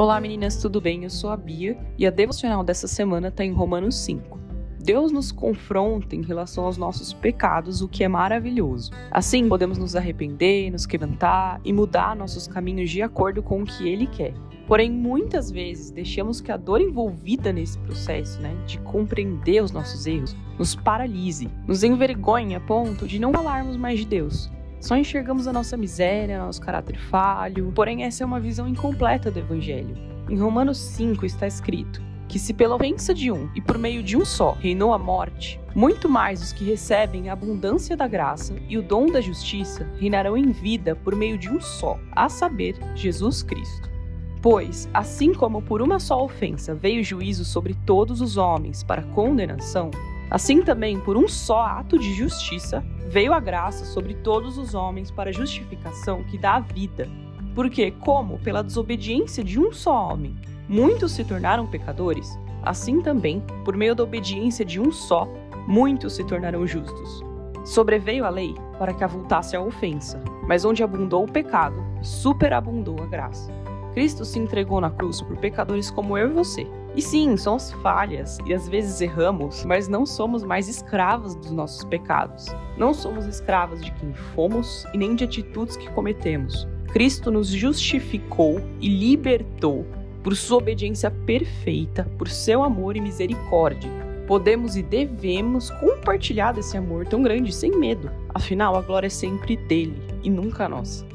Olá meninas, tudo bem? Eu sou a Bia e a devocional dessa semana está em Romanos 5. Deus nos confronta em relação aos nossos pecados, o que é maravilhoso. Assim, podemos nos arrepender, nos quebrantar e mudar nossos caminhos de acordo com o que Ele quer. Porém, muitas vezes deixamos que a dor envolvida nesse processo, né, de compreender os nossos erros, nos paralise, nos envergonhe a ponto de não falarmos mais de Deus. Só enxergamos a nossa miséria, nosso caráter falho, porém essa é uma visão incompleta do Evangelho. Em Romanos 5 está escrito: que se pela ofensa de um e por meio de um só reinou a morte, muito mais os que recebem a abundância da graça e o dom da justiça reinarão em vida por meio de um só, a saber, Jesus Cristo. Pois, assim como por uma só ofensa veio juízo sobre todos os homens para condenação, assim também por um só ato de justiça veio a graça sobre todos os homens para justificação que dá a vida. Porque, como pela desobediência de um só homem muitos se tornaram pecadores, assim também, por meio da obediência de um só, muitos se tornarão justos. Sobreveio a lei para que avultasse a ofensa, mas onde abundou o pecado, superabundou a graça. Cristo se entregou na cruz por pecadores como eu e você. E sim, somos falhas e às vezes erramos, mas não somos mais escravos dos nossos pecados. Não somos escravos de quem fomos e nem de atitudes que cometemos. Cristo nos justificou e libertou por sua obediência perfeita, por seu amor e misericórdia. Podemos e devemos compartilhar desse amor tão grande sem medo. Afinal, a glória é sempre dele e nunca nossa.